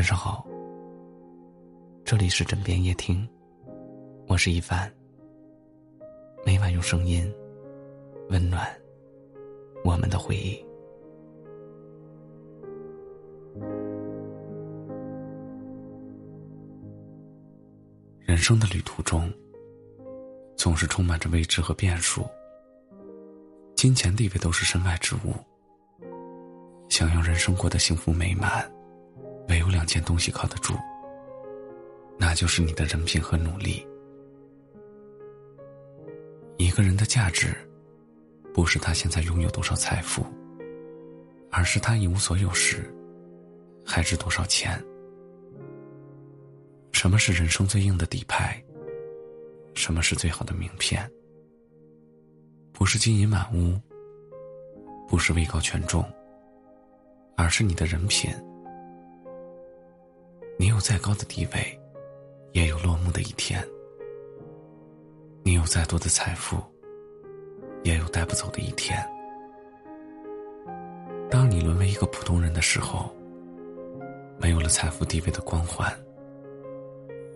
晚上好，这里是枕边夜听，我是一凡。每晚用声音温暖我们的回忆。人生的旅途中，总是充满着未知和变数。金钱地位都是身外之物。想要人生过得幸福美满，唯有两件东西靠得住，那就是你的人品和努力。一个人的价值，不是他现在拥有多少财富，而是他一无所有时，还值多少钱。什么是人生最硬的底牌？什么是最好的名片？不是金银满屋，不是位高权重，而是你的人品。你有再高的地位，也有落幕的一天；你有再多的财富，也有带不走的一天。当你沦为一个普通人的时候，没有了财富地位的光环。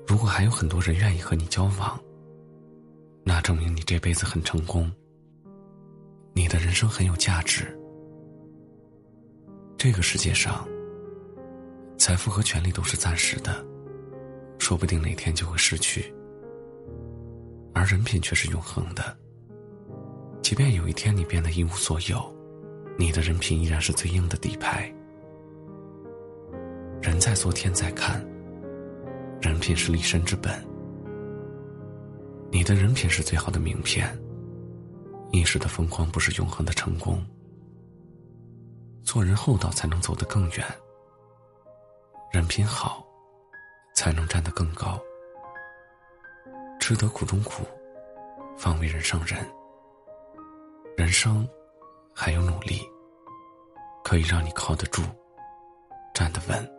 如果还有很多人愿意和你交往，那证明你这辈子很成功，你的人生很有价值。这个世界上，财富和权力都是暂时的，说不定哪天就会失去；而人品却是永恒的。即便有一天你变得一无所有，你的人品依然是最硬的底牌。人在做天在看。人品是立身之本，你的人品是最好的名片。一时的风光不是永恒的成功。做人厚道才能走得更远，人品好，才能站得更高。吃得苦中苦，方为人上人。人生还有努力，可以让你靠得住，站得稳。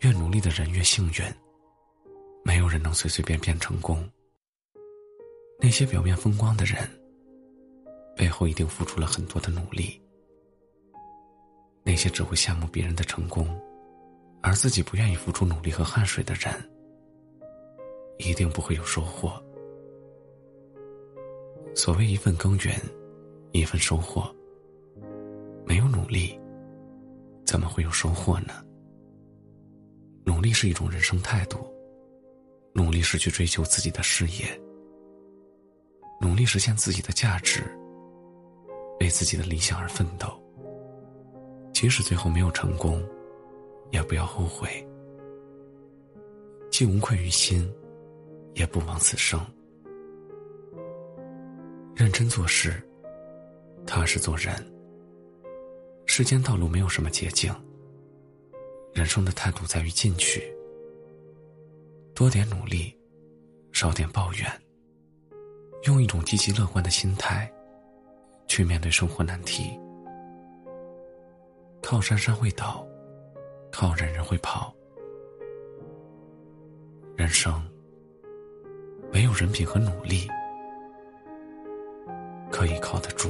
越努力的人越幸运。没有人能随随便便成功。那些表面风光的人，背后一定付出了很多的努力。那些只会羡慕别人的成功，而自己不愿意付出努力和汗水的人，一定不会有收获。所谓一份耕耘，一份收获。没有努力，怎么会有收获呢？努力是一种人生态度，努力是去追求自己的事业，努力实现自己的价值，为自己的理想而奋斗。即使最后没有成功，也不要后悔，既无愧于心，也不枉此生。认真做事，踏实做人。世间道路没有什么捷径。人生的态度在于进取，多点努力，少点抱怨。用一种积极乐观的心态，去面对生活难题。靠山山会倒，靠人人会跑。人生没有人品和努力，可以靠得住。